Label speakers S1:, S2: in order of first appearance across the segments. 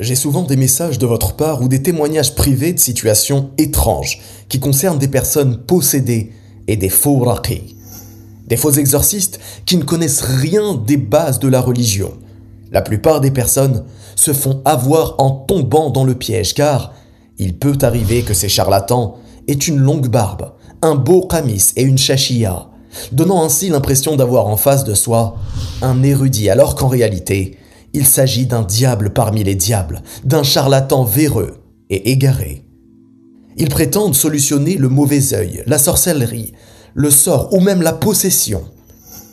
S1: J'ai souvent des messages de votre part ou des témoignages privés de situations étranges qui concernent des personnes possédées et des faux raqis. Des faux exorcistes qui ne connaissent rien des bases de la religion. La plupart des personnes se font avoir en tombant dans le piège car il peut arriver que ces charlatans aient une longue barbe, un beau kamis et une shashia, donnant ainsi l'impression d'avoir en face de soi un érudit alors qu'en réalité, il s'agit d'un diable parmi les diables, d'un charlatan véreux et égaré. Ils prétendent solutionner le mauvais œil, la sorcellerie, le sort ou même la possession.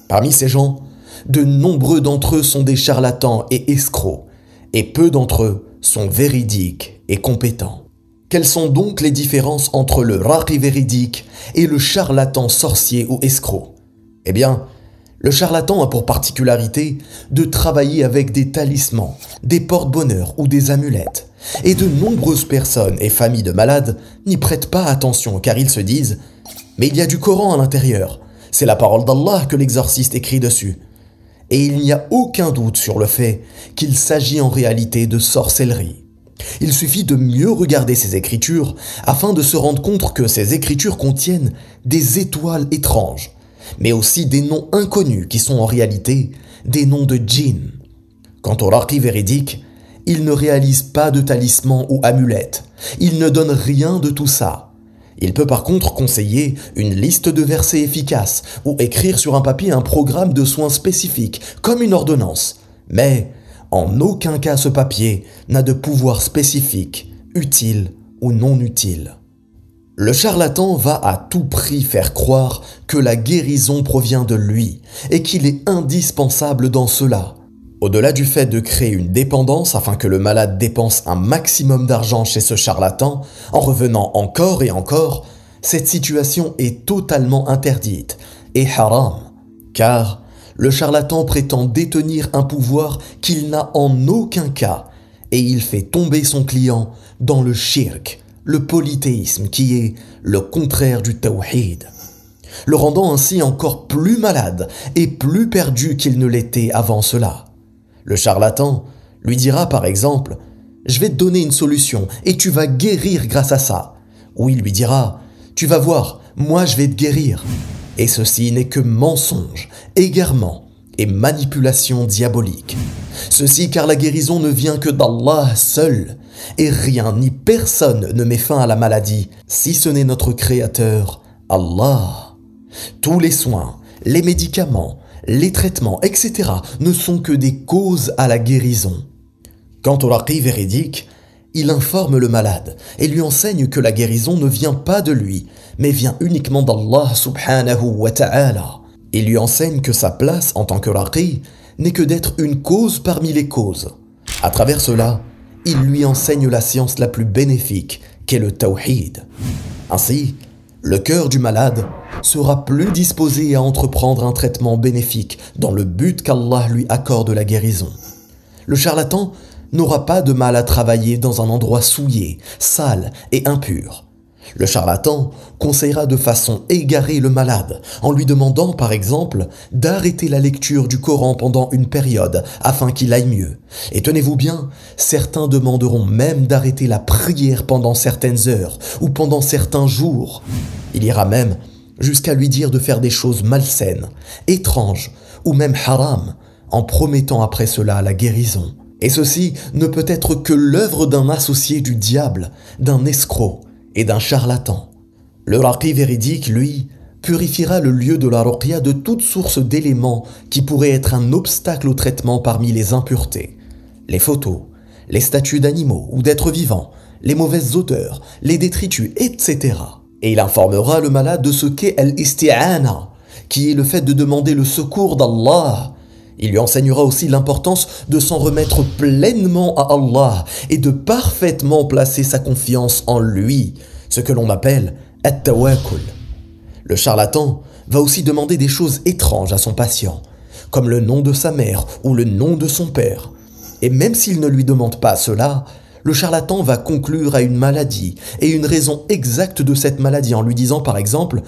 S1: Parmi ces gens, de nombreux d'entre eux sont des charlatans et escrocs, et peu d'entre eux sont véridiques et compétents. Quelles sont donc les différences entre le raqi véridique et le charlatan sorcier ou escroc? Eh bien, le charlatan a pour particularité de travailler avec des talismans, des porte-bonheur ou des amulettes. Et de nombreuses personnes et familles de malades n'y prêtent pas attention car ils se disent Mais il y a du Coran à l'intérieur. C'est la parole d'Allah que l'exorciste écrit dessus. Et il n'y a aucun doute sur le fait qu'il s'agit en réalité de sorcellerie. Il suffit de mieux regarder ces écritures afin de se rendre compte que ces écritures contiennent des étoiles étranges mais aussi des noms inconnus qui sont en réalité des noms de djinns. Quant au raqi véridique, il ne réalise pas de talisman ou amulette, il ne donne rien de tout ça. Il peut par contre conseiller une liste de versets efficaces ou écrire sur un papier un programme de soins spécifiques, comme une ordonnance. Mais en aucun cas ce papier n'a de pouvoir spécifique, utile ou non utile. Le charlatan va à tout prix faire croire que la guérison provient de lui et qu'il est indispensable dans cela. Au-delà du fait de créer une dépendance afin que le malade dépense un maximum d'argent chez ce charlatan en revenant encore et encore, cette situation est totalement interdite et haram, car le charlatan prétend détenir un pouvoir qu'il n'a en aucun cas et il fait tomber son client dans le shirk, le polythéisme qui est le contraire du tawhid, le rendant ainsi encore plus malade et plus perdu qu'il ne l'était avant cela. Le charlatan lui dira par exemple Je vais te donner une solution et tu vas guérir grâce à ça. Ou il lui dira Tu vas voir, moi je vais te guérir. Et ceci n'est que mensonge, égarement et manipulation diabolique. Ceci car la guérison ne vient que d'Allah seul, et rien ni personne ne met fin à la maladie, si ce n'est notre Créateur, Allah. Tous les soins, les médicaments, les traitements, etc. ne sont que des causes à la guérison. Quant au raqi véridique, il informe le malade et lui enseigne que la guérison ne vient pas de lui, mais vient uniquement d'Allah subhanahu wa ta'ala. Il lui enseigne que sa place en tant que raqi n'est que d'être une cause parmi les causes. À travers cela, il lui enseigne la science la plus bénéfique, qu'est le tawhid. Ainsi, le cœur du malade sera plus disposé à entreprendre un traitement bénéfique dans le but qu'Allah lui accorde la guérison. Le charlatan n'aura pas de mal à travailler dans un endroit souillé, sale et impur. Le charlatan conseillera de façon égarée le malade en lui demandant par exemple d'arrêter la lecture du Coran pendant une période afin qu'il aille mieux. Et tenez-vous bien, certains demanderont même d'arrêter la prière pendant certaines heures ou pendant certains jours. Il ira même jusqu'à lui dire de faire des choses malsaines, étranges ou même haram en promettant après cela la guérison. Et ceci ne peut être que l'œuvre d'un associé du diable, d'un escroc, et d'un charlatan. Le raqi véridique, lui, purifiera le lieu de la ruqya de toute source d'éléments qui pourraient être un obstacle au traitement parmi les impuretés. Les photos, les statues d'animaux ou d'êtres vivants, les mauvaises odeurs, les détritus, etc. Et il informera le malade de ce qu'est al-isti'ana, qui est le fait de demander le secours d'Allah. Il lui enseignera aussi l'importance de s'en remettre pleinement à Allah et de parfaitement placer sa confiance en lui, ce que l'on appelle at-tawakkul. Le charlatan va aussi demander des choses étranges à son patient, comme le nom de sa mère ou le nom de son père. Et même s'il ne lui demande pas cela, le charlatan va conclure à une maladie et une raison exacte de cette maladie en lui disant par exemple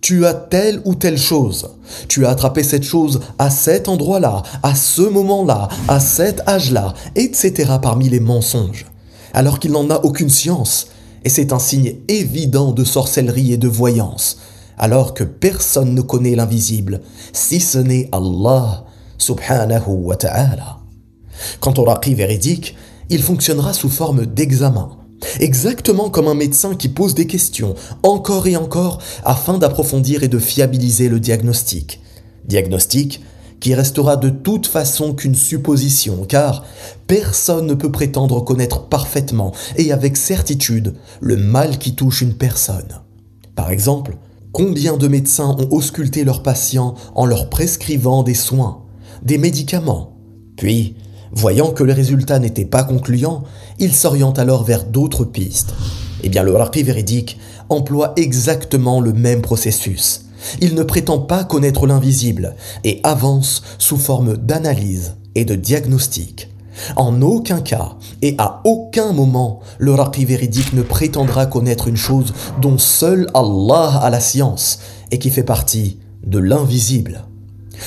S1: tu as telle ou telle chose. Tu as attrapé cette chose à cet endroit-là, à ce moment-là, à cet âge-là, etc. parmi les mensonges. Alors qu'il n'en a aucune science. Et c'est un signe évident de sorcellerie et de voyance. Alors que personne ne connaît l'invisible, si ce n'est Allah subhanahu wa ta'ala. Quant au raqi véridique, il fonctionnera sous forme d'examen exactement comme un médecin qui pose des questions encore et encore afin d'approfondir et de fiabiliser le diagnostic. Diagnostic qui restera de toute façon qu'une supposition, car personne ne peut prétendre connaître parfaitement et avec certitude le mal qui touche une personne. Par exemple, combien de médecins ont ausculté leurs patients en leur prescrivant des soins, des médicaments, puis Voyant que les résultats n'étaient pas concluants, il s'oriente alors vers d'autres pistes. Eh bien, le raqi véridique emploie exactement le même processus. Il ne prétend pas connaître l'invisible et avance sous forme d'analyse et de diagnostic. En aucun cas et à aucun moment, le raqi véridique ne prétendra connaître une chose dont seul Allah a la science et qui fait partie de l'invisible.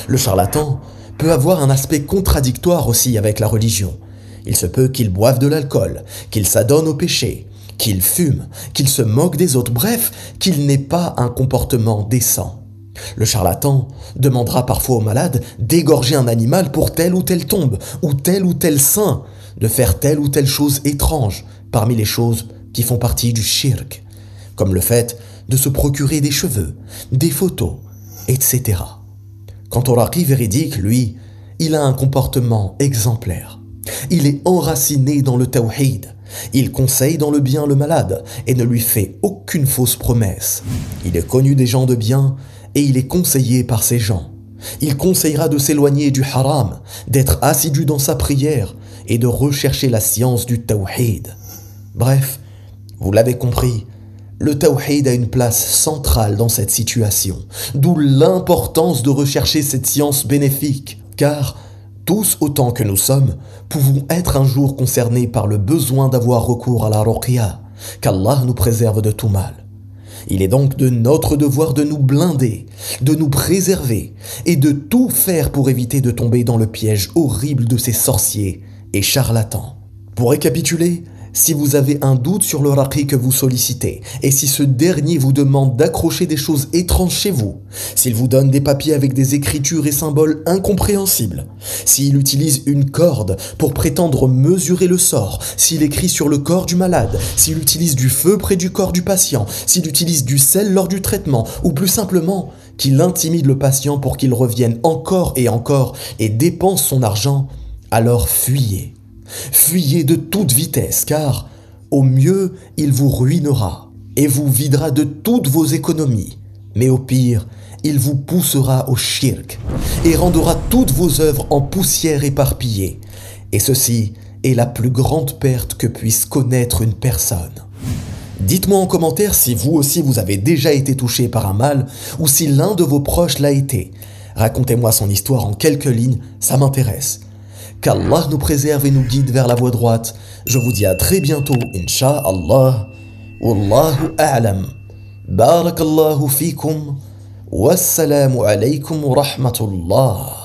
S1: Le charlatan peut avoir un aspect contradictoire aussi avec la religion. Il se peut qu'il boive de l'alcool, qu'il s'adonne au péché, qu'il fume, qu'il se moque des autres, bref, qu'il n'ait pas un comportement décent. Le charlatan demandera parfois au malade d'égorger un animal pour telle ou telle tombe, ou tel ou tel saint, de faire telle ou telle chose étrange parmi les choses qui font partie du shirk, comme le fait de se procurer des cheveux, des photos, etc. Quant au raqi véridique, lui, il a un comportement exemplaire. Il est enraciné dans le tawhid. Il conseille dans le bien le malade et ne lui fait aucune fausse promesse. Il est connu des gens de bien et il est conseillé par ces gens. Il conseillera de s'éloigner du haram, d'être assidu dans sa prière et de rechercher la science du tawhid. Bref, vous l'avez compris, le tawhid a une place centrale dans cette situation, d'où l'importance de rechercher cette science bénéfique, car tous autant que nous sommes, pouvons être un jour concernés par le besoin d'avoir recours à la ruqya, qu'Allah nous préserve de tout mal. Il est donc de notre devoir de nous blinder, de nous préserver et de tout faire pour éviter de tomber dans le piège horrible de ces sorciers et charlatans. Pour récapituler, si vous avez un doute sur le raqi que vous sollicitez, et si ce dernier vous demande d'accrocher des choses étranges chez vous, s'il vous donne des papiers avec des écritures et symboles incompréhensibles, s'il utilise une corde pour prétendre mesurer le sort, s'il écrit sur le corps du malade, s'il utilise du feu près du corps du patient, s'il utilise du sel lors du traitement, ou plus simplement, qu'il intimide le patient pour qu'il revienne encore et encore et dépense son argent, alors fuyez. Fuyez de toute vitesse, car au mieux il vous ruinera et vous videra de toutes vos économies, mais au pire il vous poussera au shirk et rendra toutes vos œuvres en poussière éparpillée. Et ceci est la plus grande perte que puisse connaître une personne. Dites-moi en commentaire si vous aussi vous avez déjà été touché par un mal ou si l'un de vos proches l'a été. Racontez-moi son histoire en quelques lignes, ça m'intéresse. Qu'Allah nous préserve et nous guide vers la voie droite. Je vous dis à très bientôt, Inch'Allah. Wallahu a'lam. Barakallahu fikum. Wassalamu alaykum wa rahmatullah.